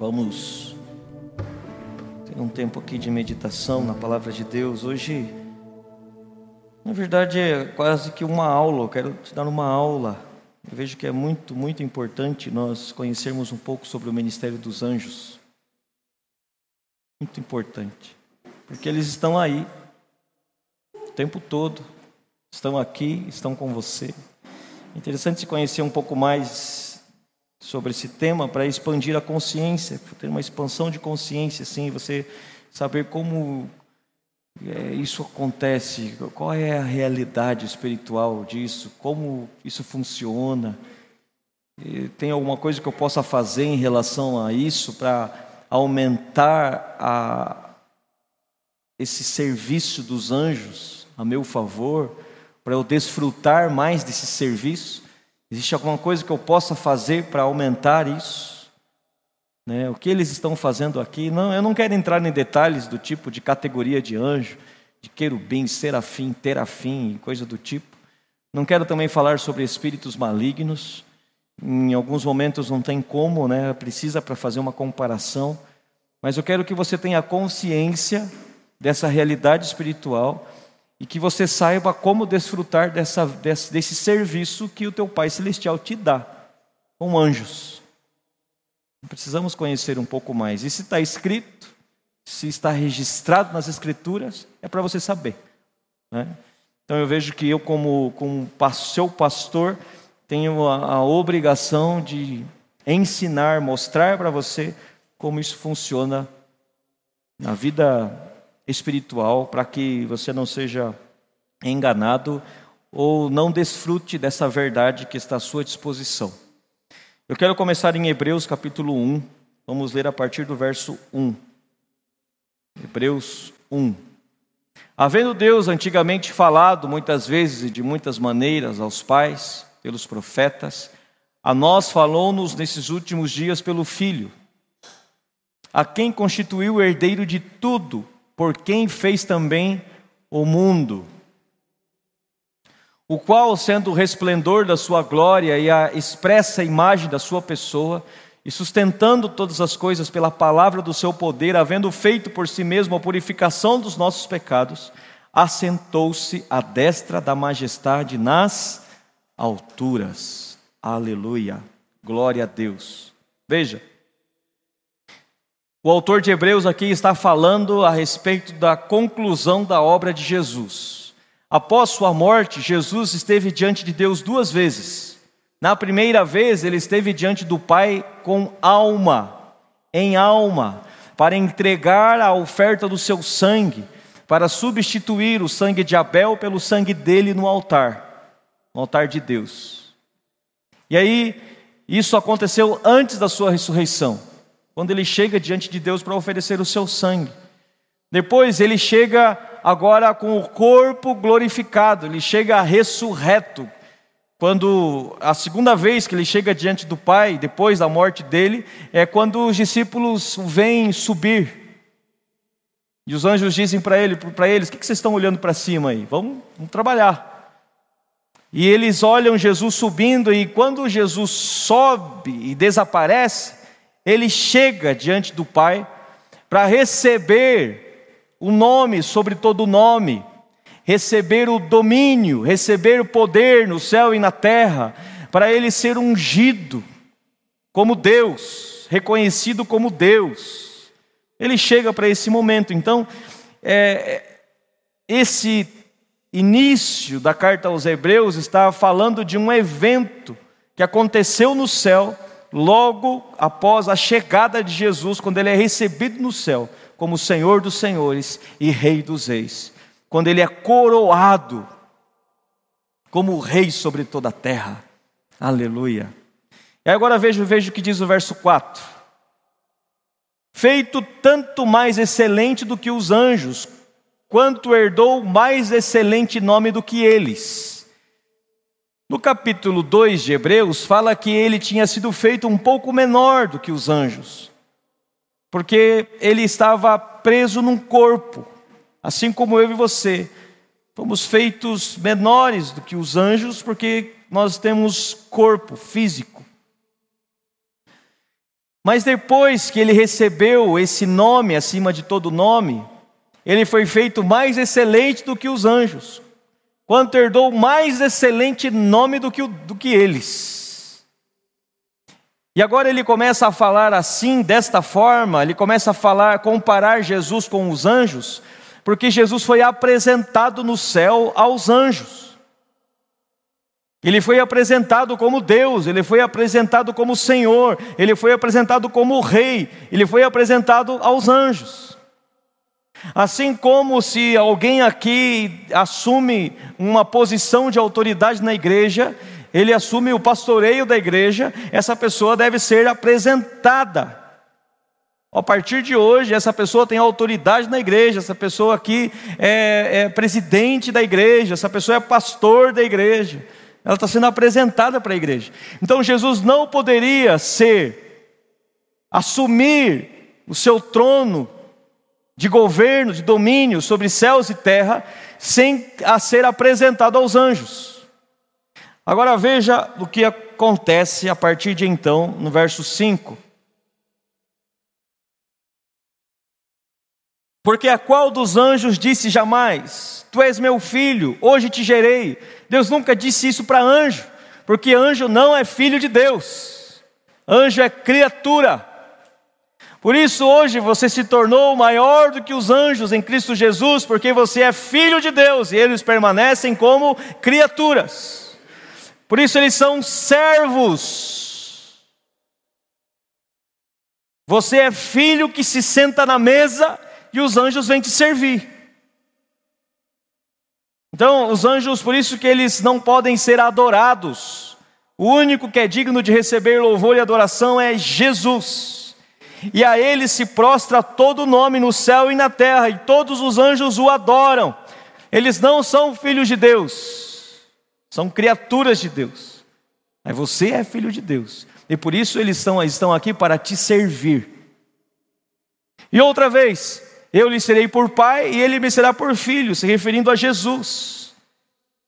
Vamos ter um tempo aqui de meditação na palavra de Deus. Hoje, na verdade, é quase que uma aula. Eu quero te dar uma aula. Eu vejo que é muito, muito importante nós conhecermos um pouco sobre o ministério dos anjos. Muito importante. Porque eles estão aí o tempo todo. Estão aqui, estão com você. Interessante se conhecer um pouco mais sobre esse tema para expandir a consciência, ter uma expansão de consciência, assim, você saber como é, isso acontece, qual é a realidade espiritual disso, como isso funciona. E tem alguma coisa que eu possa fazer em relação a isso para aumentar a, esse serviço dos anjos a meu favor, para eu desfrutar mais desse serviço? Existe alguma coisa que eu possa fazer para aumentar isso? Né? O que eles estão fazendo aqui? Não, eu não quero entrar em detalhes do tipo de categoria de anjo, de querubim, serafim, terafim, coisa do tipo. Não quero também falar sobre espíritos malignos. Em alguns momentos não tem como, né? Precisa para fazer uma comparação. Mas eu quero que você tenha consciência dessa realidade espiritual e que você saiba como desfrutar dessa, desse, desse serviço que o teu Pai Celestial te dá com anjos. Precisamos conhecer um pouco mais. E se está escrito, se está registrado nas Escrituras, é para você saber. Né? Então eu vejo que eu, como, como seu pastor, tenho a, a obrigação de ensinar, mostrar para você como isso funciona na vida espiritual para que você não seja enganado ou não desfrute dessa verdade que está à sua disposição. Eu quero começar em Hebreus capítulo 1, vamos ler a partir do verso 1. Hebreus 1. Havendo Deus antigamente falado muitas vezes e de muitas maneiras aos pais, pelos profetas, a nós falou-nos nesses últimos dias pelo Filho, a quem constituiu o herdeiro de tudo por quem fez também o mundo, o qual, sendo o resplendor da sua glória e a expressa imagem da sua pessoa, e sustentando todas as coisas pela palavra do seu poder, havendo feito por si mesmo a purificação dos nossos pecados, assentou-se à destra da majestade nas alturas. Aleluia. Glória a Deus. Veja, o autor de Hebreus aqui está falando a respeito da conclusão da obra de Jesus. Após sua morte, Jesus esteve diante de Deus duas vezes. Na primeira vez, ele esteve diante do Pai com alma, em alma, para entregar a oferta do seu sangue, para substituir o sangue de Abel pelo sangue dele no altar, no altar de Deus. E aí, isso aconteceu antes da sua ressurreição quando ele chega diante de Deus para oferecer o seu sangue. Depois ele chega agora com o corpo glorificado, ele chega ressurreto. Quando a segunda vez que ele chega diante do Pai, depois da morte dele, é quando os discípulos vêm subir. E os anjos dizem para ele, para eles: "O que vocês estão olhando para cima aí? Vamos, vamos trabalhar." E eles olham Jesus subindo e quando Jesus sobe e desaparece, ele chega diante do Pai para receber o nome sobre todo nome, receber o domínio, receber o poder no céu e na terra, para ele ser ungido como Deus, reconhecido como Deus. Ele chega para esse momento. Então, é, esse início da carta aos Hebreus está falando de um evento que aconteceu no céu logo após a chegada de Jesus, quando ele é recebido no céu como Senhor dos Senhores e Rei dos Reis, quando ele é coroado como Rei sobre toda a terra. Aleluia. E agora veja, veja o que diz o verso 4. Feito tanto mais excelente do que os anjos, quanto herdou mais excelente nome do que eles. No capítulo 2 de Hebreus, fala que ele tinha sido feito um pouco menor do que os anjos, porque ele estava preso num corpo, assim como eu e você. Fomos feitos menores do que os anjos, porque nós temos corpo físico. Mas depois que ele recebeu esse nome acima de todo nome, ele foi feito mais excelente do que os anjos, quanto herdou mais excelente nome do que, do que eles. E agora ele começa a falar assim, desta forma, ele começa a falar, comparar Jesus com os anjos, porque Jesus foi apresentado no céu aos anjos. Ele foi apresentado como Deus, ele foi apresentado como Senhor, ele foi apresentado como Rei, ele foi apresentado aos anjos. Assim como se alguém aqui assume uma posição de autoridade na igreja, ele assume o pastoreio da igreja, essa pessoa deve ser apresentada. A partir de hoje, essa pessoa tem autoridade na igreja, essa pessoa aqui é, é presidente da igreja, essa pessoa é pastor da igreja ela está sendo apresentada para a igreja. Então Jesus não poderia ser, assumir o seu trono de governo, de domínio sobre céus e terra, sem a ser apresentado aos anjos. Agora veja o que acontece a partir de então, no verso 5. Porque a qual dos anjos disse jamais: Tu és meu filho, hoje te gerei. Deus nunca disse isso para anjo, porque anjo não é filho de Deus, anjo é criatura. Por isso, hoje você se tornou maior do que os anjos em Cristo Jesus, porque você é filho de Deus e eles permanecem como criaturas. Por isso, eles são servos. Você é filho que se senta na mesa e os anjos vêm te servir. Então, os anjos, por isso que eles não podem ser adorados. O único que é digno de receber louvor e adoração é Jesus. E a ele se prostra todo nome no céu e na terra, e todos os anjos o adoram. Eles não são filhos de Deus, são criaturas de Deus. Mas você é filho de Deus, e por isso eles estão, estão aqui para te servir. E outra vez, eu lhe serei por pai e ele me será por filho, se referindo a Jesus.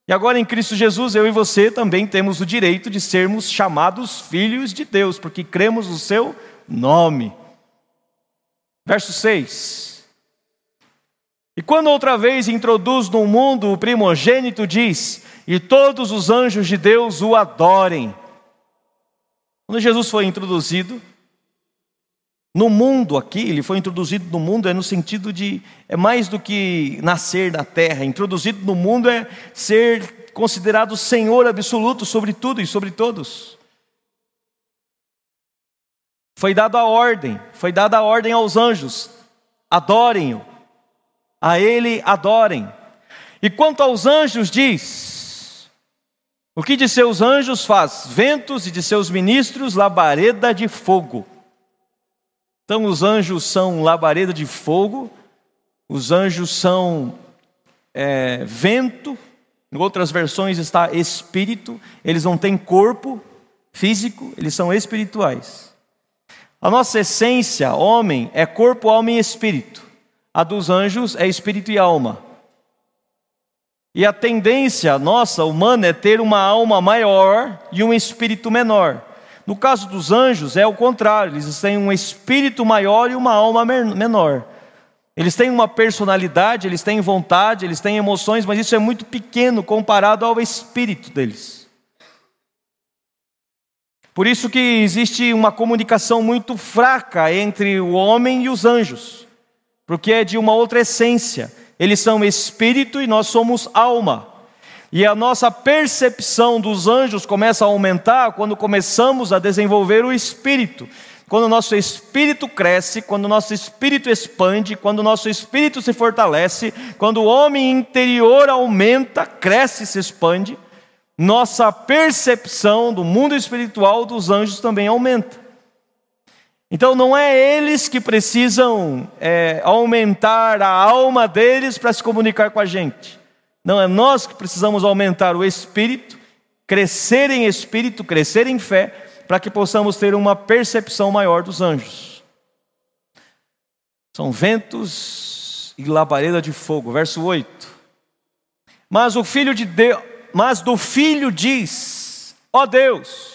E agora em Cristo Jesus, eu e você também temos o direito de sermos chamados filhos de Deus, porque cremos no seu nome. Verso 6. E quando outra vez introduz no mundo o primogênito, diz: E todos os anjos de Deus o adorem. Quando Jesus foi introduzido, no mundo aqui, ele foi introduzido no mundo é no sentido de é mais do que nascer na terra. Introduzido no mundo é ser considerado Senhor absoluto sobre tudo e sobre todos. Foi dada a ordem, foi dada a ordem aos anjos: adorem-o, a ele adorem. E quanto aos anjos, diz: o que de seus anjos faz? Ventos e de seus ministros labareda de fogo. Então, os anjos são labareda de fogo, os anjos são é, vento, em outras versões está espírito, eles não têm corpo físico, eles são espirituais. A nossa essência, homem, é corpo, alma e espírito. A dos anjos é espírito e alma. E a tendência nossa, humana, é ter uma alma maior e um espírito menor. No caso dos anjos, é o contrário, eles têm um espírito maior e uma alma menor. Eles têm uma personalidade, eles têm vontade, eles têm emoções, mas isso é muito pequeno comparado ao espírito deles. Por isso que existe uma comunicação muito fraca entre o homem e os anjos, porque é de uma outra essência. Eles são espírito e nós somos alma. E a nossa percepção dos anjos começa a aumentar quando começamos a desenvolver o espírito. Quando o nosso espírito cresce, quando o nosso espírito expande, quando o nosso espírito se fortalece, quando o homem interior aumenta, cresce e se expande, nossa percepção do mundo espiritual dos anjos também aumenta. Então não é eles que precisam é, aumentar a alma deles para se comunicar com a gente. Não é nós que precisamos aumentar o espírito, crescer em espírito, crescer em fé, para que possamos ter uma percepção maior dos anjos. São ventos e labareda de fogo, verso 8. Mas o filho de Deus, mas do filho diz: Ó Deus,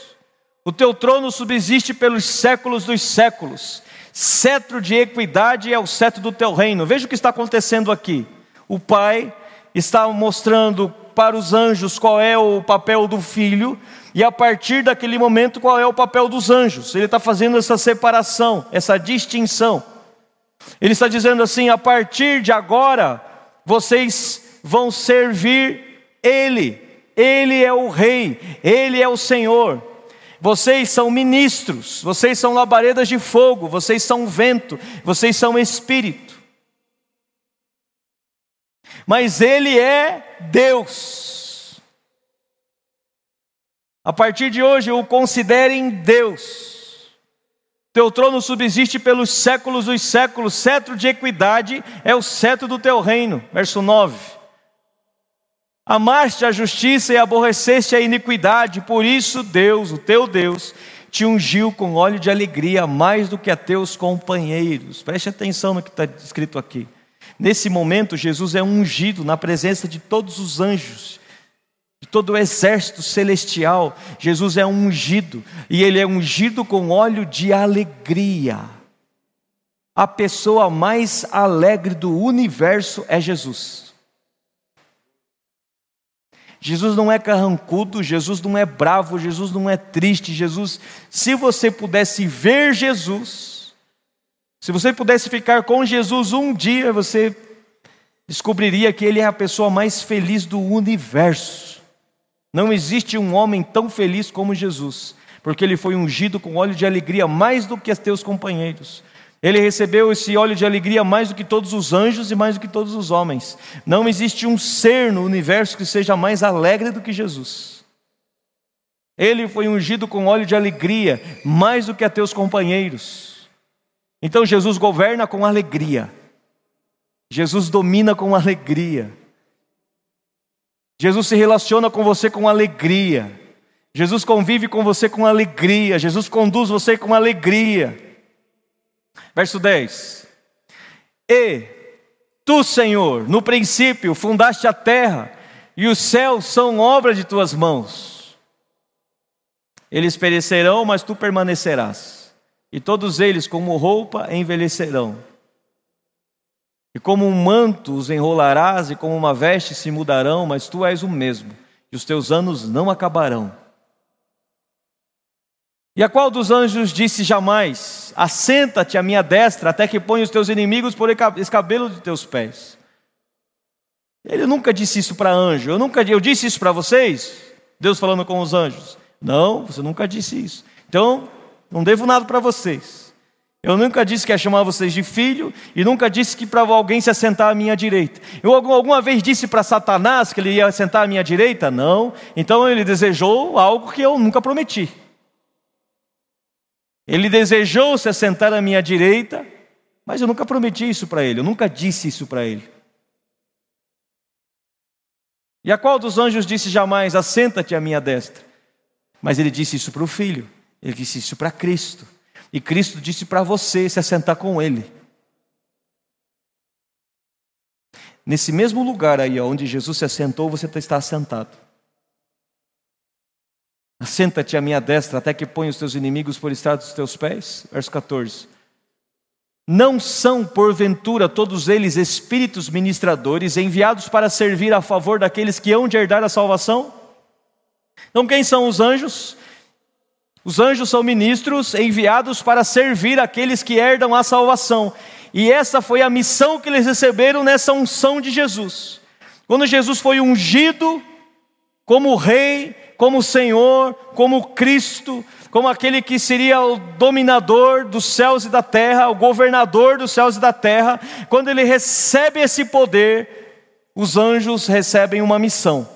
O teu trono subsiste pelos séculos dos séculos. Cetro de equidade é o cetro do teu reino. Veja o que está acontecendo aqui. O Pai está mostrando para os anjos qual é o papel do filho, e a partir daquele momento qual é o papel dos anjos. Ele está fazendo essa separação, essa distinção. Ele está dizendo assim: a partir de agora, vocês vão servir Ele, Ele é o Rei, Ele é o Senhor. Vocês são ministros, vocês são labaredas de fogo, vocês são vento, vocês são espírito. Mas Ele é Deus. A partir de hoje, o considerem Deus. Teu trono subsiste pelos séculos dos séculos, cetro de equidade é o cetro do teu reino. Verso 9. Amaste a justiça e aborreceste a iniquidade, por isso Deus, o teu Deus, te ungiu com óleo de alegria mais do que a teus companheiros. Preste atenção no que está escrito aqui. Nesse momento, Jesus é ungido na presença de todos os anjos de todo o exército celestial. Jesus é ungido, e ele é ungido com óleo de alegria. A pessoa mais alegre do universo é Jesus. Jesus não é carrancudo, Jesus não é bravo, Jesus não é triste. Jesus, se você pudesse ver Jesus, se você pudesse ficar com Jesus um dia, você descobriria que ele é a pessoa mais feliz do universo. Não existe um homem tão feliz como Jesus, porque ele foi ungido com óleo de alegria mais do que os teus companheiros. Ele recebeu esse óleo de alegria mais do que todos os anjos e mais do que todos os homens. Não existe um ser no universo que seja mais alegre do que Jesus. Ele foi ungido com óleo de alegria mais do que a teus companheiros. Então Jesus governa com alegria. Jesus domina com alegria. Jesus se relaciona com você com alegria. Jesus convive com você com alegria. Jesus conduz você com alegria. Verso 10: E tu, Senhor, no princípio fundaste a terra, e os céus são obra de tuas mãos. Eles perecerão, mas tu permanecerás, e todos eles, como roupa, envelhecerão e como um manto os enrolarás, e como uma veste se mudarão, mas tu és o mesmo, e os teus anos não acabarão. E a qual dos anjos disse jamais: Assenta-te à minha destra, até que ponha os teus inimigos por escabelo de teus pés? Ele nunca disse isso para anjo. Eu nunca eu disse isso para vocês? Deus falando com os anjos. Não, você nunca disse isso. Então, não devo nada para vocês. Eu nunca disse que ia chamar vocês de filho e nunca disse que para alguém se assentar à minha direita. Eu alguma vez disse para Satanás que ele ia sentar à minha direita? Não. Então ele desejou algo que eu nunca prometi. Ele desejou se assentar à minha direita, mas eu nunca prometi isso para ele, eu nunca disse isso para ele. E a qual dos anjos disse jamais: Assenta-te à minha destra? Mas ele disse isso para o filho, ele disse isso para Cristo. E Cristo disse para você se assentar com Ele. Nesse mesmo lugar aí onde Jesus se assentou, você está assentado. Assenta-te à minha destra, até que ponha os teus inimigos por estrado dos teus pés. Verso 14. Não são, porventura, todos eles espíritos ministradores enviados para servir a favor daqueles que hão de herdar a salvação? Então, quem são os anjos? Os anjos são ministros enviados para servir aqueles que herdam a salvação. E essa foi a missão que eles receberam nessa unção de Jesus. Quando Jesus foi ungido como Rei, como Senhor, como Cristo, como aquele que seria o dominador dos céus e da terra, o governador dos céus e da terra, quando ele recebe esse poder, os anjos recebem uma missão.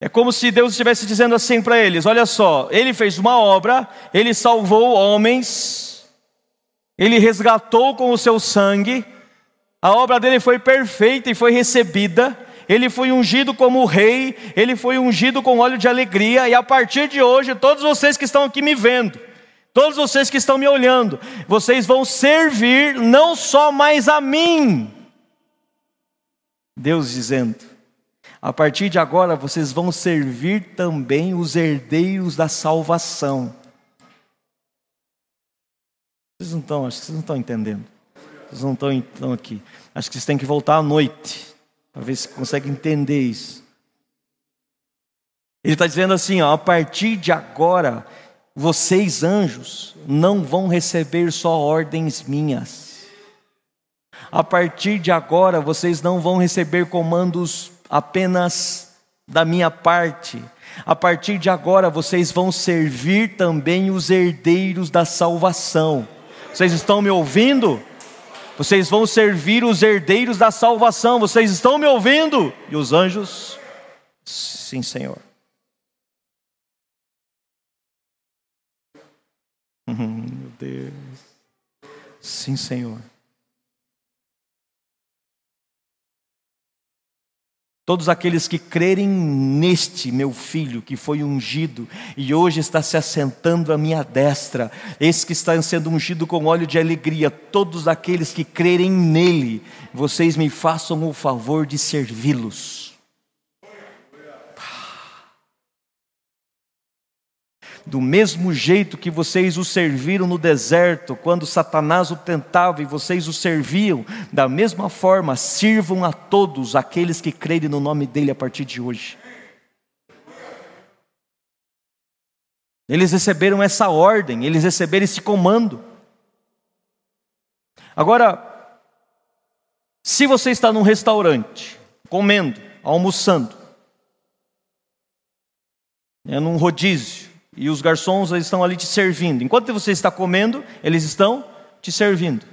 É como se Deus estivesse dizendo assim para eles: olha só, ele fez uma obra, ele salvou homens, ele resgatou com o seu sangue, a obra dele foi perfeita e foi recebida, ele foi ungido como rei, ele foi ungido com óleo de alegria, e a partir de hoje, todos vocês que estão aqui me vendo, todos vocês que estão me olhando, vocês vão servir não só mais a mim, Deus dizendo, A partir de agora vocês vão servir também os herdeiros da salvação. Vocês não estão, acho que vocês não estão entendendo. Vocês não estão, estão aqui. Acho que vocês têm que voltar à noite para ver se conseguem entender isso. Ele está dizendo assim: ó, a partir de agora, vocês anjos não vão receber só ordens minhas. A partir de agora, vocês não vão receber comandos apenas da minha parte. A partir de agora, vocês vão servir também os herdeiros da salvação. Vocês estão me ouvindo? Vocês vão servir os herdeiros da salvação. Vocês estão me ouvindo? E os anjos? Sim, Senhor. Meu Deus. Sim, Senhor. Todos aqueles que crerem neste meu filho que foi ungido e hoje está se assentando à minha destra, esse que está sendo ungido com óleo de alegria, todos aqueles que crerem nele, vocês me façam o favor de servi-los. Do mesmo jeito que vocês o serviram no deserto, quando Satanás o tentava e vocês o serviam, da mesma forma, sirvam a todos aqueles que crerem no nome dele a partir de hoje. Eles receberam essa ordem, eles receberam esse comando. Agora, se você está num restaurante, comendo, almoçando, é num rodízio, e os garçons estão ali te servindo. Enquanto você está comendo, eles estão te servindo.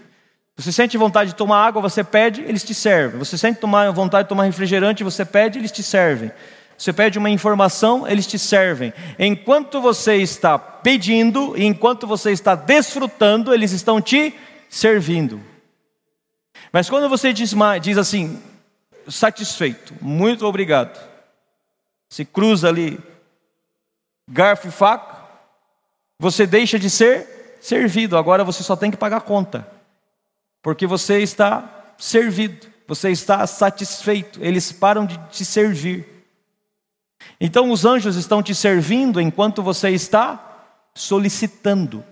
Você sente vontade de tomar água, você pede, eles te servem. Você sente tomar vontade de tomar refrigerante, você pede, eles te servem. Você pede uma informação, eles te servem. Enquanto você está pedindo e enquanto você está desfrutando, eles estão te servindo. Mas quando você diz, diz assim, satisfeito, muito obrigado, se cruza ali garfo e faca, você deixa de ser servido, agora você só tem que pagar conta, porque você está servido, você está satisfeito, eles param de te servir. Então os anjos estão te servindo enquanto você está solicitando,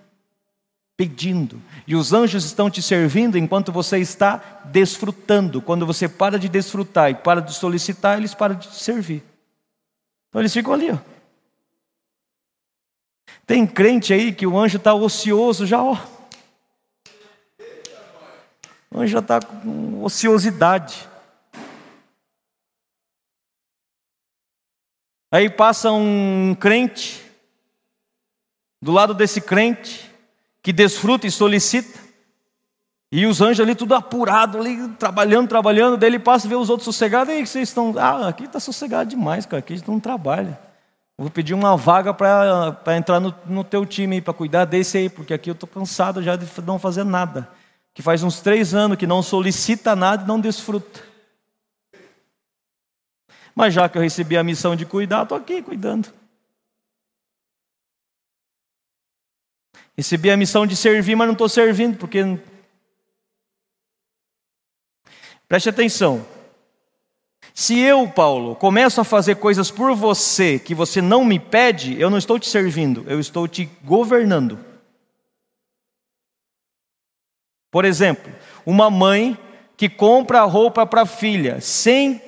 pedindo, e os anjos estão te servindo enquanto você está desfrutando. Quando você para de desfrutar e para de solicitar, eles param de te servir. Então eles ficam ali, ó. Tem crente aí que o anjo está ocioso já, ó. O anjo já está com ociosidade. Aí passa um crente, do lado desse crente, que desfruta e solicita, e os anjos ali tudo apurado, ali, trabalhando, trabalhando, daí ele passa e vê os outros sossegados, e aí vocês estão, ah, aqui está sossegado demais, cara, aqui não trabalha. Vou pedir uma vaga para entrar no, no teu time, para cuidar desse aí, porque aqui eu estou cansado já de não fazer nada. Que faz uns três anos que não solicita nada e não desfruta. Mas já que eu recebi a missão de cuidar, estou aqui cuidando. Recebi a missão de servir, mas não estou servindo, porque. Preste atenção. Se eu, Paulo, começo a fazer coisas por você que você não me pede, eu não estou te servindo, eu estou te governando. Por exemplo, uma mãe que compra roupa para a filha, sem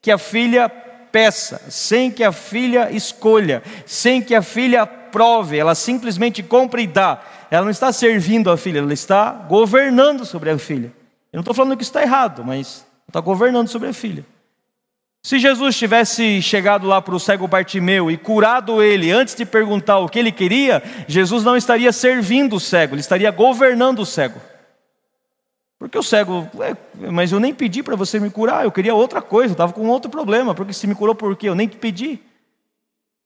que a filha peça, sem que a filha escolha, sem que a filha prove, ela simplesmente compra e dá. Ela não está servindo a filha, ela está governando sobre a filha. Eu não estou falando que isso está errado, mas está governando sobre a filha. Se Jesus tivesse chegado lá para o cego Bartimeu e curado ele antes de perguntar o que ele queria, Jesus não estaria servindo o cego, ele estaria governando o cego. Porque o cego, mas eu nem pedi para você me curar, eu queria outra coisa, eu estava com outro problema, porque se me curou por quê? Eu nem te pedi.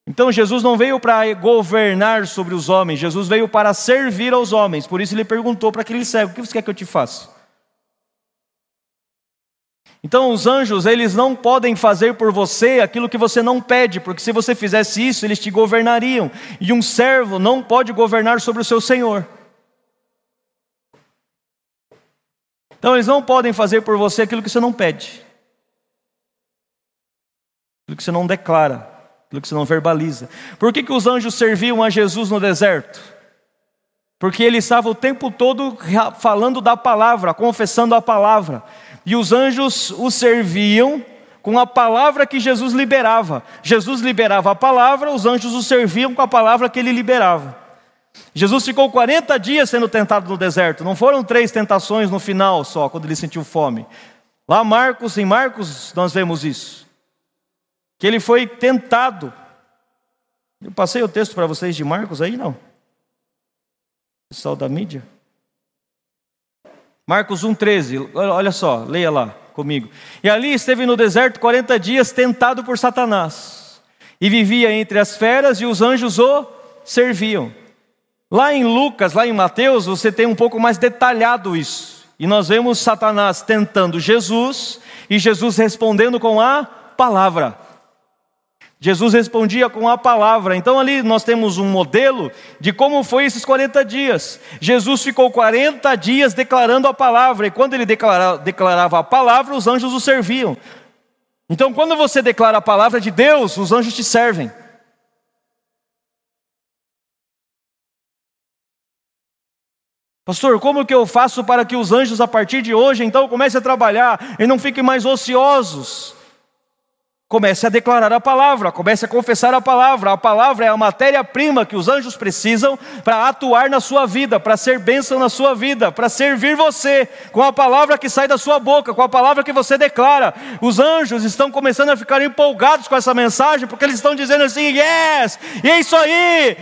Então Jesus não veio para governar sobre os homens, Jesus veio para servir aos homens, por isso ele perguntou para aquele cego: o que você quer que eu te faça? Então os anjos, eles não podem fazer por você aquilo que você não pede, porque se você fizesse isso, eles te governariam. E um servo não pode governar sobre o seu senhor. Então eles não podem fazer por você aquilo que você não pede. aquilo que você não declara, aquilo que você não verbaliza. Por que, que os anjos serviam a Jesus no deserto? Porque ele estava o tempo todo falando da palavra, confessando a palavra. E os anjos o serviam com a palavra que Jesus liberava. Jesus liberava a palavra, os anjos o serviam com a palavra que ele liberava. Jesus ficou 40 dias sendo tentado no deserto, não foram três tentações no final só, quando ele sentiu fome. Lá Marcos, em Marcos, nós vemos isso. Que ele foi tentado. Eu passei o texto para vocês de Marcos aí, não? Pessoal da mídia. Marcos 1,13, olha só, leia lá comigo. E ali esteve no deserto 40 dias tentado por Satanás, e vivia entre as feras, e os anjos o serviam. Lá em Lucas, lá em Mateus, você tem um pouco mais detalhado isso. E nós vemos Satanás tentando Jesus, e Jesus respondendo com a palavra. Jesus respondia com a palavra. Então ali nós temos um modelo de como foi esses 40 dias. Jesus ficou 40 dias declarando a palavra, e quando ele declarava, a palavra, os anjos o serviam. Então quando você declara a palavra de Deus, os anjos te servem. Pastor, como que eu faço para que os anjos a partir de hoje então comecem a trabalhar e não fiquem mais ociosos? Comece a declarar a palavra, comece a confessar a palavra. A palavra é a matéria-prima que os anjos precisam para atuar na sua vida, para ser bênção na sua vida, para servir você, com a palavra que sai da sua boca, com a palavra que você declara. Os anjos estão começando a ficar empolgados com essa mensagem, porque eles estão dizendo assim: yes, e é isso aí,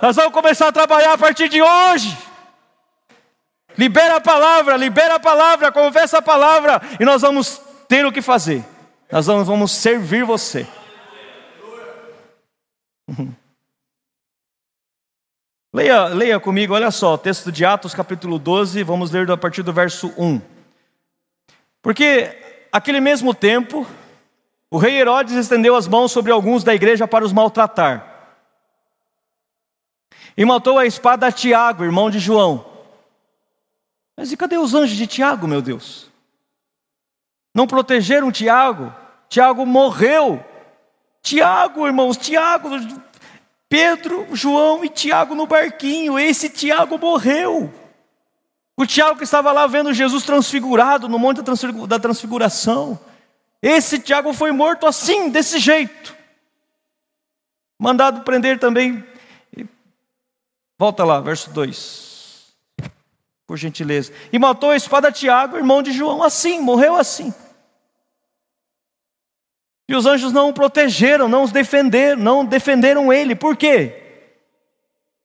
nós vamos começar a trabalhar a partir de hoje. Libera a palavra, libera a palavra, confessa a palavra, e nós vamos ter o que fazer. Nós vamos, servir você. Leia, leia comigo, olha só, texto de Atos capítulo 12, vamos ler a partir do verso 1. Porque aquele mesmo tempo, o rei Herodes estendeu as mãos sobre alguns da igreja para os maltratar. E matou a espada a Tiago, irmão de João. Mas e cadê os anjos de Tiago, meu Deus? Não protegeram Tiago. Tiago morreu. Tiago, irmãos, Tiago, Pedro, João e Tiago no barquinho. Esse Tiago morreu. O Tiago que estava lá vendo Jesus transfigurado no monte da transfiguração. Esse Tiago foi morto assim, desse jeito. Mandado prender também. Volta lá, verso 2. Por gentileza. E matou a espada Tiago, irmão de João, assim, morreu assim. E os anjos não o protegeram, não os defenderam, não defenderam ele. Por quê?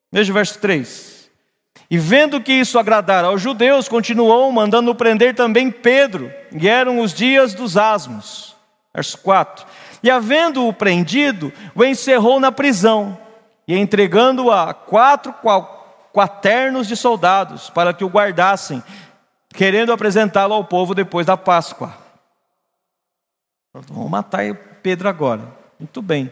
Veja o verso 3. E vendo que isso agradara aos judeus, continuou mandando prender também Pedro, e eram os dias dos asmos. Verso 4. E havendo-o prendido, o encerrou na prisão, e entregando-o a quatro quaternos de soldados, para que o guardassem, querendo apresentá-lo ao povo depois da Páscoa. Vamos matar Pedro agora. Muito bem.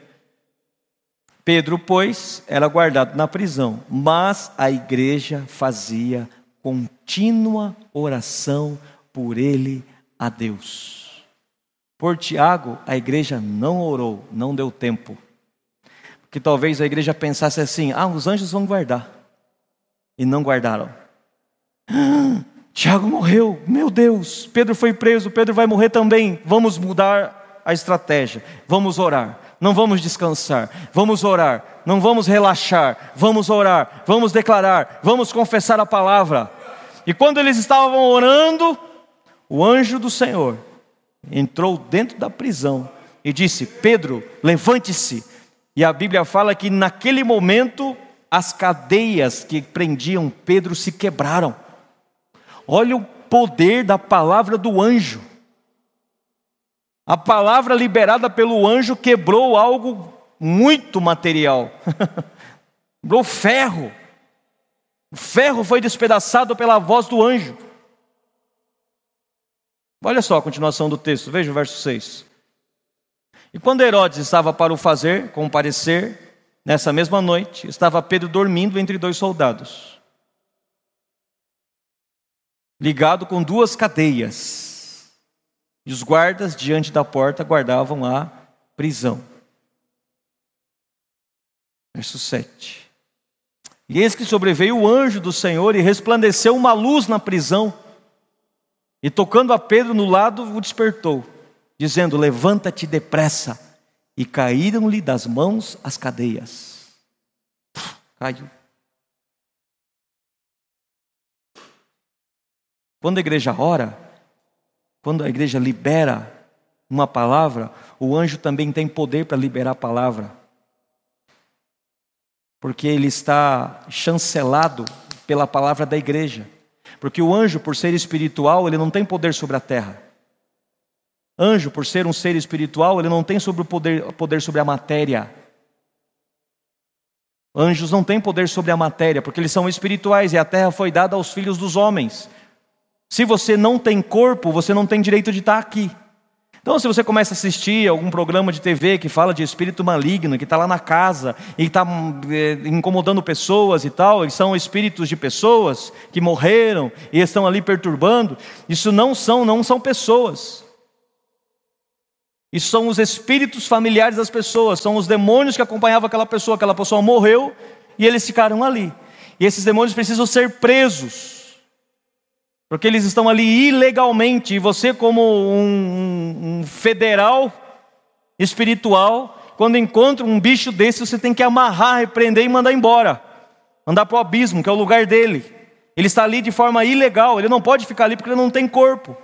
Pedro, pois, era guardado na prisão, mas a igreja fazia contínua oração por ele a Deus. Por Tiago, a igreja não orou, não deu tempo. Porque talvez a igreja pensasse assim: ah, os anjos vão guardar. E não guardaram. Tiago morreu, meu Deus, Pedro foi preso, Pedro vai morrer também. Vamos mudar a estratégia, vamos orar, não vamos descansar, vamos orar, não vamos relaxar, vamos orar, vamos declarar, vamos confessar a palavra. E quando eles estavam orando, o anjo do Senhor entrou dentro da prisão e disse: Pedro, levante-se. E a Bíblia fala que naquele momento as cadeias que prendiam Pedro se quebraram. Olha o poder da palavra do anjo. A palavra liberada pelo anjo quebrou algo muito material. quebrou ferro. O ferro foi despedaçado pela voz do anjo. Olha só a continuação do texto, veja o verso 6. E quando Herodes estava para o fazer, comparecer, nessa mesma noite, estava Pedro dormindo entre dois soldados ligado com duas cadeias. E os guardas diante da porta guardavam a prisão. Verso 7. E eis que sobreveio o anjo do Senhor e resplandeceu uma luz na prisão. E tocando a Pedro no lado, o despertou, dizendo: Levanta-te depressa. E caíram-lhe das mãos as cadeias. Caiu. Quando a igreja ora, quando a igreja libera uma palavra, o anjo também tem poder para liberar a palavra. Porque ele está chancelado pela palavra da igreja. Porque o anjo, por ser espiritual, ele não tem poder sobre a terra. Anjo, por ser um ser espiritual, ele não tem sobre o poder, poder sobre a matéria. Anjos não têm poder sobre a matéria, porque eles são espirituais e a terra foi dada aos filhos dos homens. Se você não tem corpo, você não tem direito de estar aqui. Então, se você começa a assistir algum programa de TV que fala de espírito maligno, que está lá na casa e está é, incomodando pessoas e tal, e são espíritos de pessoas que morreram e estão ali perturbando, isso não são, não são pessoas. Isso são os espíritos familiares das pessoas, são os demônios que acompanhavam aquela pessoa, aquela pessoa morreu e eles ficaram ali. E esses demônios precisam ser presos. Porque eles estão ali ilegalmente, e você, como um, um federal espiritual, quando encontra um bicho desse, você tem que amarrar, repreender e mandar embora mandar para o abismo, que é o lugar dele. Ele está ali de forma ilegal, ele não pode ficar ali porque ele não tem corpo.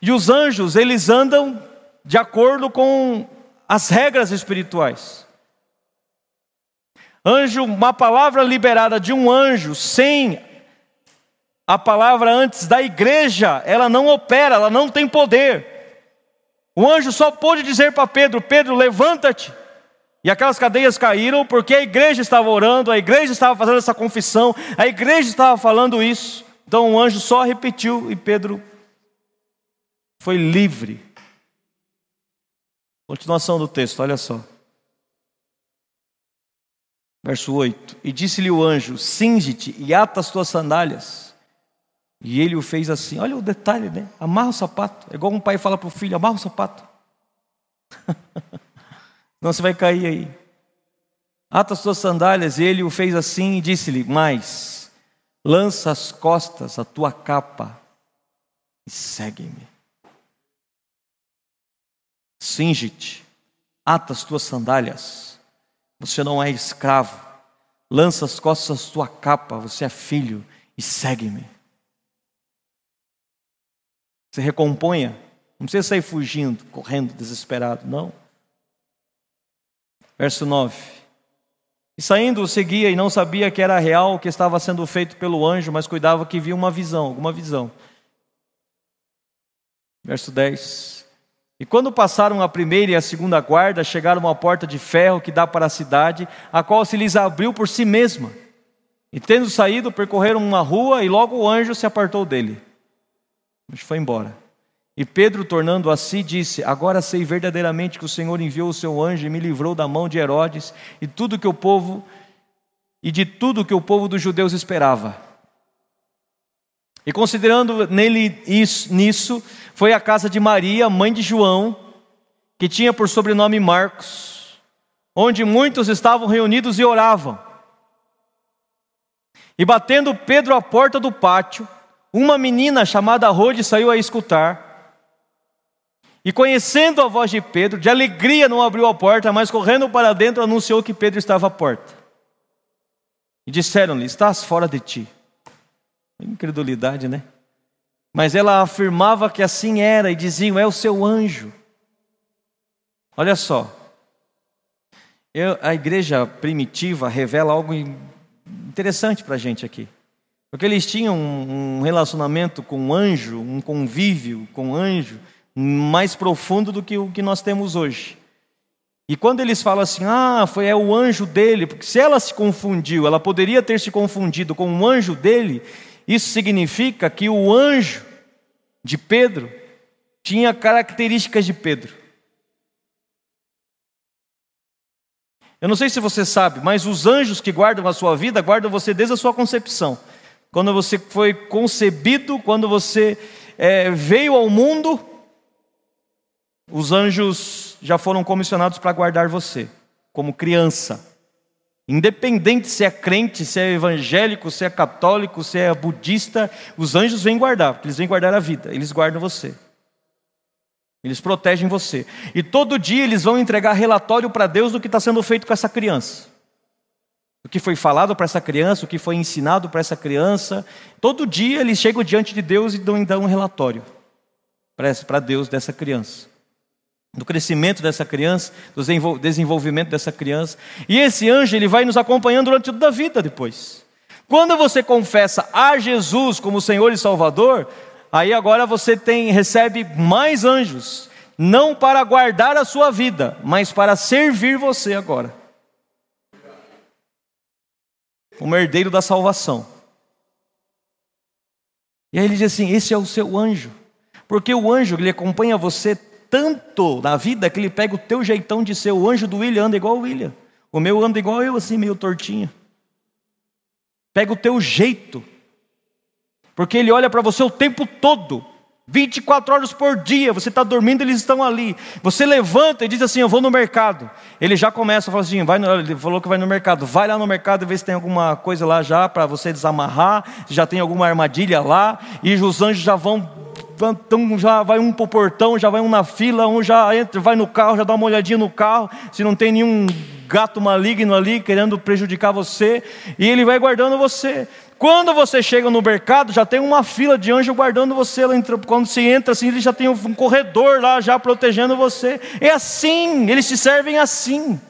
E os anjos, eles andam de acordo com as regras espirituais. Anjo, uma palavra liberada de um anjo sem a palavra antes da igreja, ela não opera, ela não tem poder. O anjo só pôde dizer para Pedro: Pedro, levanta-te. E aquelas cadeias caíram porque a igreja estava orando, a igreja estava fazendo essa confissão, a igreja estava falando isso. Então o anjo só repetiu e Pedro foi livre. Continuação do texto, olha só. Verso 8: E disse-lhe o anjo: Cinge-te e ata as tuas sandálias. E ele o fez assim. Olha o detalhe, né? Amarra o sapato. É igual um pai fala para o filho: amarra o sapato. Não você vai cair aí. Ata as suas sandálias. E ele o fez assim e disse-lhe: Mais, lança as costas a tua capa e segue-me. Singe-te, ata as tuas sandálias. Você não é escravo. Lança as costas a tua capa, você é filho e segue-me. Se recomponha. Não precisa sair fugindo, correndo, desesperado, não. Verso 9. E saindo seguia e não sabia que era real o que estava sendo feito pelo anjo, mas cuidava que via uma visão, alguma visão. Verso 10. E quando passaram a primeira e a segunda guarda, chegaram a uma porta de ferro que dá para a cidade, a qual se lhes abriu por si mesma. E tendo saído, percorreram uma rua e logo o anjo se apartou dele. Mas foi embora. E Pedro, tornando a si, disse: Agora sei verdadeiramente que o Senhor enviou o seu anjo e me livrou da mão de Herodes e tudo que o povo e de tudo que o povo dos judeus esperava. E considerando nele isso, nisso, foi à casa de Maria, mãe de João, que tinha por sobrenome Marcos, onde muitos estavam reunidos e oravam. E batendo Pedro à porta do pátio, uma menina chamada Rode saiu a escutar. E conhecendo a voz de Pedro, de alegria não abriu a porta, mas correndo para dentro anunciou que Pedro estava à porta. E disseram-lhe: Estás fora de ti. Incredulidade, né? Mas ela afirmava que assim era e diziam: É o seu anjo. Olha só, eu, a igreja primitiva revela algo interessante para a gente aqui. Porque eles tinham um relacionamento com um anjo, um convívio com um anjo mais profundo do que o que nós temos hoje. E quando eles falam assim, ah, foi é o anjo dele, porque se ela se confundiu, ela poderia ter se confundido com o anjo dele, isso significa que o anjo de Pedro tinha características de Pedro. Eu não sei se você sabe, mas os anjos que guardam a sua vida guardam você desde a sua concepção quando você foi concebido, quando você é, veio ao mundo, os anjos já foram comissionados para guardar você, como criança. Independente se é crente, se é evangélico, se é católico, se é budista, os anjos vêm guardar, porque eles vêm guardar a vida, eles guardam você. Eles protegem você. E todo dia eles vão entregar relatório para Deus do que está sendo feito com essa criança. O que foi falado para essa criança, o que foi ensinado para essa criança. Todo dia eles chegam diante de Deus e dão, dão um relatório para Deus dessa criança do crescimento dessa criança, do desenvolvimento dessa criança. E esse anjo ele vai nos acompanhando durante toda a vida depois. Quando você confessa a Jesus como Senhor e Salvador, aí agora você tem recebe mais anjos, não para guardar a sua vida, mas para servir você agora. Como herdeiro da salvação. E aí ele diz assim: esse é o seu anjo. Porque o anjo ele acompanha você tanto na vida que ele pega o teu jeitão de ser. O anjo do William anda igual o William. O meu anda igual eu, assim, meio tortinho. Pega o teu jeito. Porque ele olha para você o tempo todo. 24 horas por dia, você está dormindo, eles estão ali. Você levanta e diz assim: Eu vou no mercado. Ele já começa a falar assim: vai no, Ele falou que vai no mercado. Vai lá no mercado e vê se tem alguma coisa lá já para você desamarrar. Se já tem alguma armadilha lá. E os anjos já vão então já vai um para o portão, já vai um na fila, um já entra, vai no carro, já dá uma olhadinha no carro, se não tem nenhum gato maligno ali querendo prejudicar você, e ele vai guardando você. Quando você chega no mercado, já tem uma fila de anjo guardando você. Quando você entra assim, ele já tem um corredor lá já protegendo você. É assim, eles se servem assim.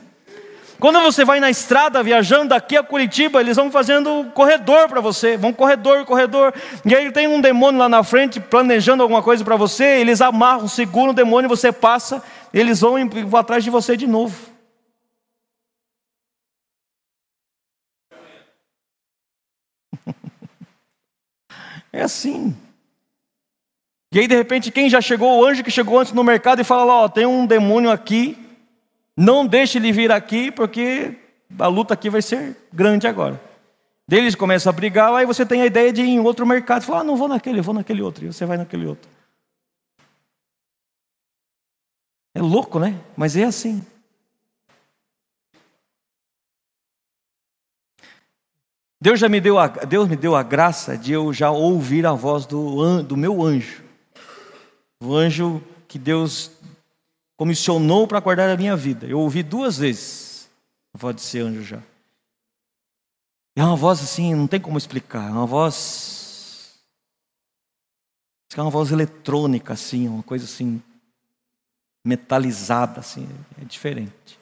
Quando você vai na estrada viajando daqui a Curitiba, eles vão fazendo corredor para você, vão corredor, corredor. E aí tem um demônio lá na frente planejando alguma coisa para você, eles amarram, seguram o demônio, você passa, eles vão atrás de você de novo. É assim. E aí, de repente, quem já chegou, o anjo que chegou antes no mercado e fala: ó, tem um demônio aqui, não deixe ele vir aqui, porque a luta aqui vai ser grande agora. Deles começam a brigar, aí você tem a ideia de ir em outro mercado. Fala, ah, não vou naquele, vou naquele outro. E você vai naquele outro. É louco, né? Mas é assim. Deus já me deu a, Deus me deu a graça de eu já ouvir a voz do, do meu anjo. O anjo que Deus comissionou para guardar a minha vida. Eu ouvi duas vezes a voz de ser anjo já. É uma voz assim, não tem como explicar. É uma voz. É uma voz eletrônica, assim, uma coisa assim, metalizada, assim. É diferente.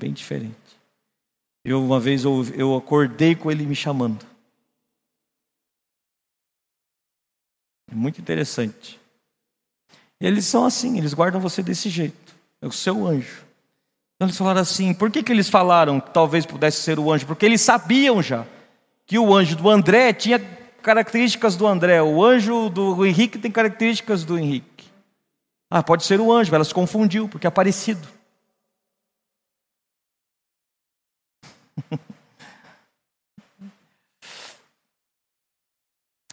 Bem diferente. Eu, uma vez, eu, eu acordei com ele me chamando. É muito interessante. Eles são assim, eles guardam você desse jeito. É o seu anjo. Então eles falaram assim: por que, que eles falaram que talvez pudesse ser o anjo? Porque eles sabiam já que o anjo do André tinha características do André, o anjo do Henrique tem características do Henrique. Ah, pode ser o anjo, ela se confundiu, porque é parecido.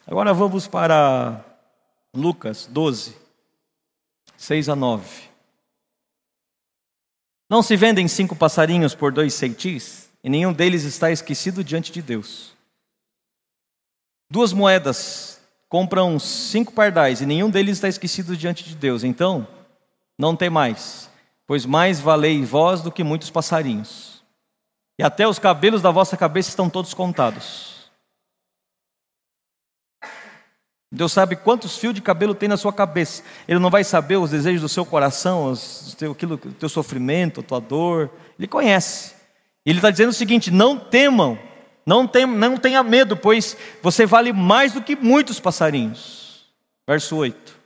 Agora vamos para Lucas 12. 6 a 9. Não se vendem cinco passarinhos por dois ceitis, e nenhum deles está esquecido diante de Deus. Duas moedas compram cinco pardais, e nenhum deles está esquecido diante de Deus. Então, não tem mais, pois mais valei vós do que muitos passarinhos. E até os cabelos da vossa cabeça estão todos contados. Deus sabe quantos fios de cabelo tem na sua cabeça. Ele não vai saber os desejos do seu coração, aquilo, o teu sofrimento, a tua dor. Ele conhece. Ele está dizendo o seguinte: não temam, não, tem, não tenha medo, pois você vale mais do que muitos passarinhos. Verso 8.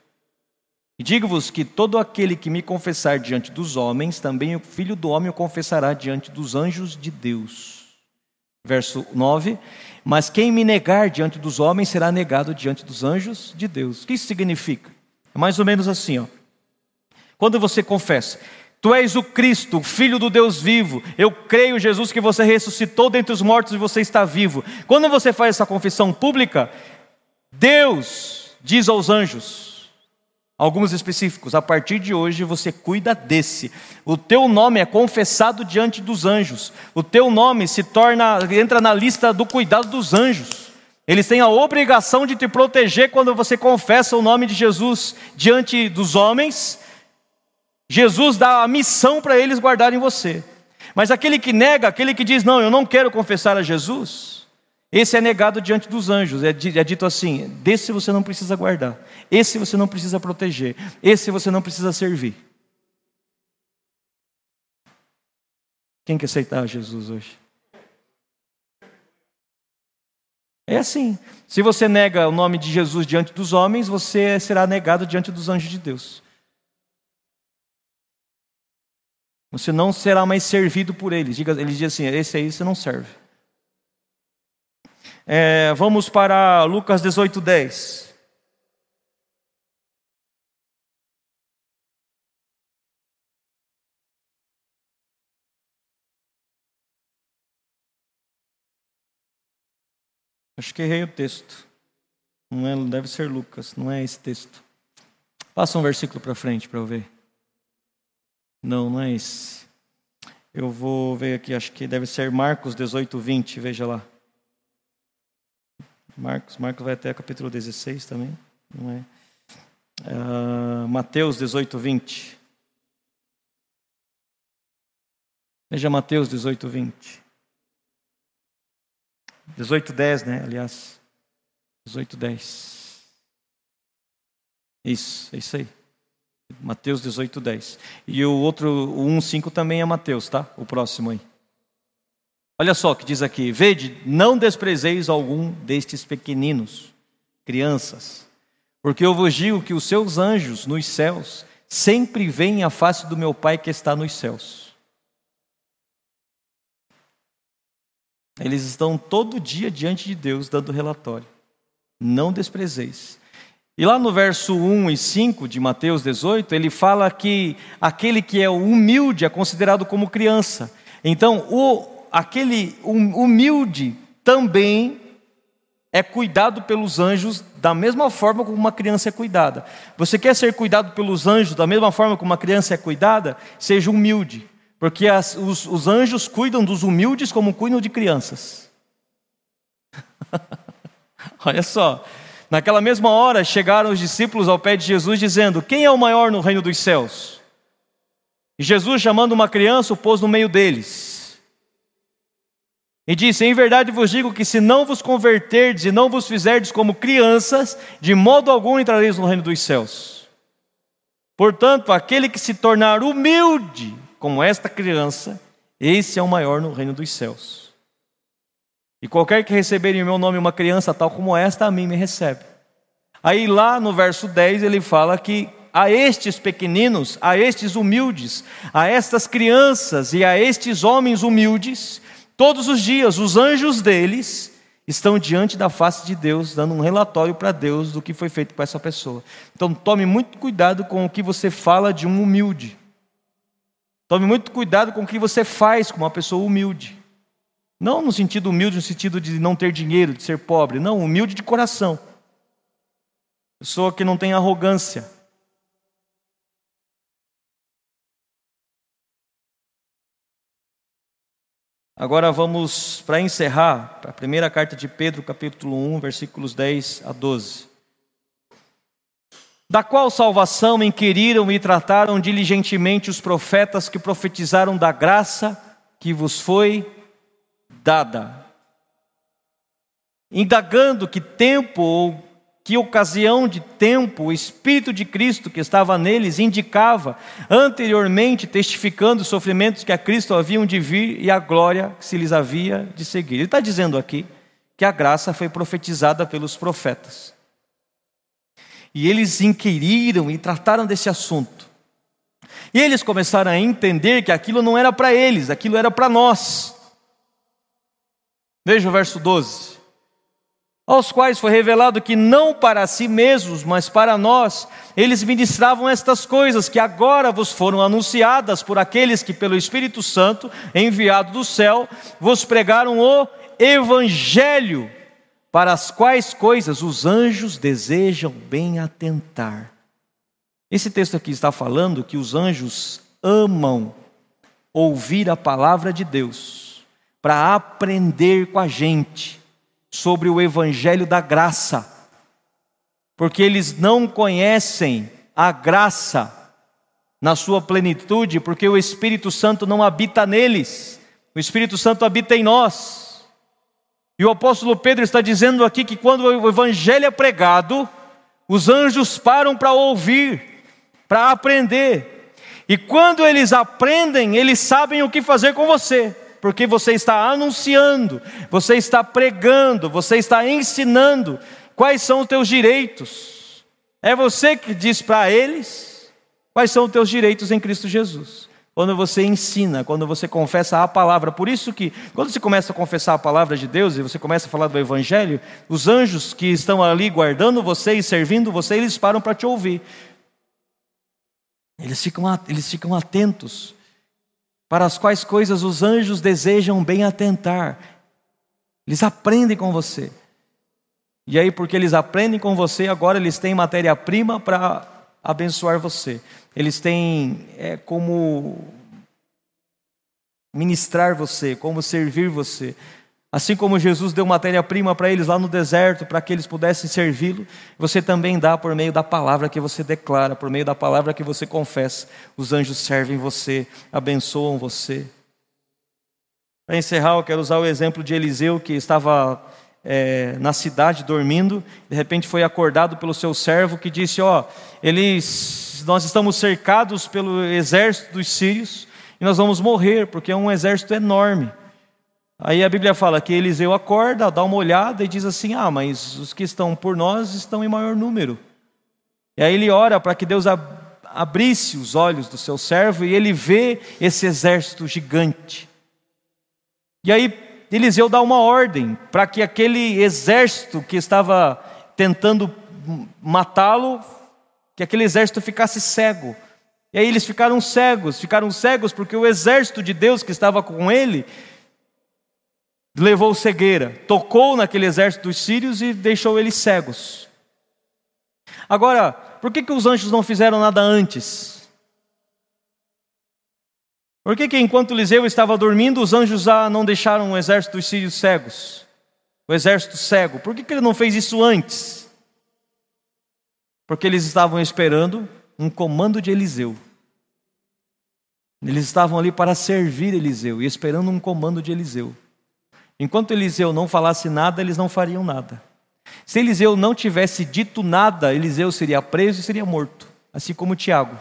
E digo-vos que todo aquele que me confessar diante dos homens, também o filho do homem o confessará diante dos anjos de Deus. Verso 9. Mas quem me negar diante dos homens será negado diante dos anjos de Deus. O que isso significa? É mais ou menos assim, ó. Quando você confessa, Tu és o Cristo, o Filho do Deus vivo. Eu creio, Jesus, que você ressuscitou dentre os mortos e você está vivo. Quando você faz essa confissão pública, Deus diz aos anjos: alguns específicos. A partir de hoje você cuida desse. O teu nome é confessado diante dos anjos. O teu nome se torna entra na lista do cuidado dos anjos. Eles têm a obrigação de te proteger quando você confessa o nome de Jesus diante dos homens. Jesus dá a missão para eles guardarem você. Mas aquele que nega, aquele que diz, não, eu não quero confessar a Jesus, esse é negado diante dos anjos. É, é dito assim: desse você não precisa guardar, esse você não precisa proteger, esse você não precisa servir. Quem quer aceitar Jesus hoje? É assim. Se você nega o nome de Jesus diante dos homens, você será negado diante dos anjos de Deus. Você não será mais servido por eles. Ele diz assim: esse aí você não serve. É, vamos para Lucas 18, 10. Acho que errei o texto. Não, é, deve ser Lucas, não é esse texto. Passa um versículo para frente para eu ver. Não, não é esse. Eu vou ver aqui, acho que deve ser Marcos 18, 20, veja lá. Marcos, Marcos vai até capítulo 16 também, não é? Uh, Mateus 18, 20. Veja Mateus 18, 20. 18, 10, né? Aliás, 18, 10. Isso, é isso aí. Mateus 18, 10. E o outro, o 1, 5 também é Mateus, tá? O próximo aí. Olha só o que diz aqui: Vede, não desprezeis algum destes pequeninos, crianças, porque eu vos digo que os seus anjos nos céus sempre veem a face do meu Pai que está nos céus. Eles estão todo dia diante de Deus dando relatório. Não desprezeis. E lá no verso 1 e 5 de Mateus 18, ele fala que aquele que é humilde é considerado como criança. Então, o, aquele humilde também é cuidado pelos anjos da mesma forma como uma criança é cuidada. Você quer ser cuidado pelos anjos da mesma forma como uma criança é cuidada? Seja humilde, porque as, os, os anjos cuidam dos humildes como cuidam de crianças. Olha só, Naquela mesma hora chegaram os discípulos ao pé de Jesus, dizendo: Quem é o maior no reino dos céus? E Jesus, chamando uma criança, o pôs no meio deles. E disse: Em verdade vos digo que se não vos converterdes e não vos fizerdes como crianças, de modo algum entrareis no reino dos céus. Portanto, aquele que se tornar humilde como esta criança, esse é o maior no reino dos céus. E qualquer que receber em meu nome uma criança tal como esta, a mim me recebe. Aí lá no verso 10 ele fala que a estes pequeninos, a estes humildes, a estas crianças e a estes homens humildes, todos os dias os anjos deles estão diante da face de Deus, dando um relatório para Deus do que foi feito para essa pessoa. Então tome muito cuidado com o que você fala de um humilde. Tome muito cuidado com o que você faz com uma pessoa humilde. Não no sentido humilde, no sentido de não ter dinheiro, de ser pobre. Não, humilde de coração. Pessoa que não tem arrogância. Agora vamos, para encerrar, para a primeira carta de Pedro, capítulo 1, versículos 10 a 12. Da qual salvação inquiriram e trataram diligentemente os profetas que profetizaram da graça que vos foi dada. Indagando que tempo ou que ocasião de tempo o Espírito de Cristo que estava neles indicava, anteriormente testificando os sofrimentos que a Cristo haviam de vir e a glória que se lhes havia de seguir. Ele está dizendo aqui que a graça foi profetizada pelos profetas. E eles inquiriram e trataram desse assunto. E eles começaram a entender que aquilo não era para eles, aquilo era para nós. Veja o verso 12. Aos quais foi revelado que não para si mesmos, mas para nós, eles ministravam estas coisas que agora vos foram anunciadas por aqueles que, pelo Espírito Santo, enviado do céu, vos pregaram o Evangelho, para as quais coisas os anjos desejam bem atentar. Esse texto aqui está falando que os anjos amam ouvir a palavra de Deus para aprender com a gente sobre o evangelho da graça, porque eles não conhecem a graça na sua plenitude, porque o Espírito Santo não habita neles, o Espírito Santo habita em nós. E o apóstolo Pedro está dizendo aqui que quando o evangelho é pregado, os anjos param para ouvir, para aprender. E quando eles aprendem, eles sabem o que fazer com você, porque você está anunciando, você está pregando, você está ensinando quais são os teus direitos. É você que diz para eles quais são os teus direitos em Cristo Jesus. Quando você ensina, quando você confessa a palavra. Por isso que, quando você começa a confessar a palavra de Deus e você começa a falar do Evangelho, os anjos que estão ali guardando você e servindo você, eles param para te ouvir. Eles ficam, eles ficam atentos para as quais coisas os anjos desejam bem atentar. Eles aprendem com você. E aí, porque eles aprendem com você, agora eles têm matéria-prima para abençoar você. Eles têm é, como ministrar você, como servir você. Assim como Jesus deu matéria-prima para eles lá no deserto, para que eles pudessem servi-lo, você também dá por meio da palavra que você declara, por meio da palavra que você confessa. Os anjos servem você, abençoam você. Para encerrar, eu quero usar o exemplo de Eliseu, que estava é, na cidade dormindo, de repente foi acordado pelo seu servo que disse: Ó, oh, nós estamos cercados pelo exército dos sírios e nós vamos morrer, porque é um exército enorme. Aí a Bíblia fala que Eliseu acorda, dá uma olhada e diz assim: Ah, mas os que estão por nós estão em maior número. E aí ele ora para que Deus abrisse os olhos do seu servo e ele vê esse exército gigante. E aí Eliseu dá uma ordem para que aquele exército que estava tentando matá-lo, que aquele exército ficasse cego. E aí eles ficaram cegos, ficaram cegos porque o exército de Deus que estava com ele levou cegueira, tocou naquele exército dos sírios e deixou eles cegos. Agora, por que, que os anjos não fizeram nada antes? Por que, que enquanto Eliseu estava dormindo, os anjos já não deixaram o exército dos sírios cegos? O exército cego. Por que, que ele não fez isso antes? Porque eles estavam esperando um comando de Eliseu. Eles estavam ali para servir Eliseu e esperando um comando de Eliseu. Enquanto Eliseu não falasse nada, eles não fariam nada. Se Eliseu não tivesse dito nada, Eliseu seria preso e seria morto, assim como Tiago.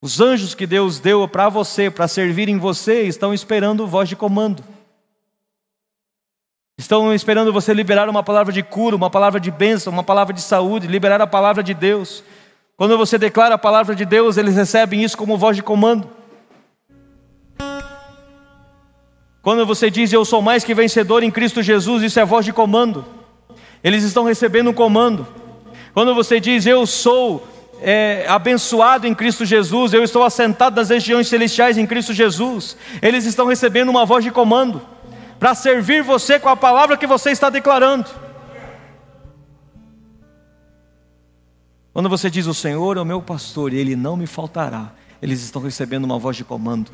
Os anjos que Deus deu para você, para servirem você, estão esperando voz de comando. Estão esperando você liberar uma palavra de cura, uma palavra de bênção, uma palavra de saúde, liberar a palavra de Deus. Quando você declara a palavra de Deus, eles recebem isso como voz de comando. Quando você diz eu sou mais que vencedor em Cristo Jesus, isso é voz de comando. Eles estão recebendo um comando. Quando você diz eu sou é, abençoado em Cristo Jesus, eu estou assentado nas regiões celestiais em Cristo Jesus, eles estão recebendo uma voz de comando para servir você com a palavra que você está declarando. Quando você diz o Senhor é o meu pastor e ele não me faltará, eles estão recebendo uma voz de comando.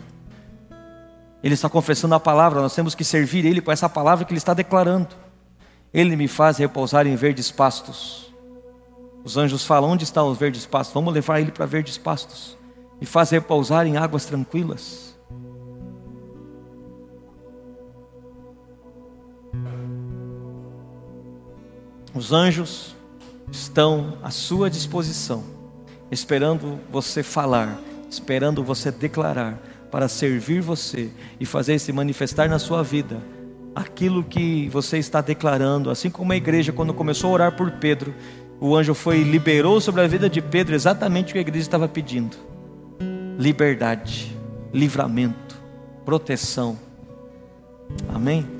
Ele está confessando a palavra, nós temos que servir Ele com essa palavra que Ele está declarando. Ele me faz repousar em verdes pastos. Os anjos falam: onde estão os verdes pastos? Vamos levar Ele para verdes pastos. Me faz repousar em águas tranquilas. Os anjos estão à sua disposição, esperando você falar, esperando você declarar para servir você e fazer se manifestar na sua vida aquilo que você está declarando, assim como a igreja quando começou a orar por Pedro, o anjo foi liberou sobre a vida de Pedro exatamente o que a igreja estava pedindo: liberdade, livramento, proteção. Amém?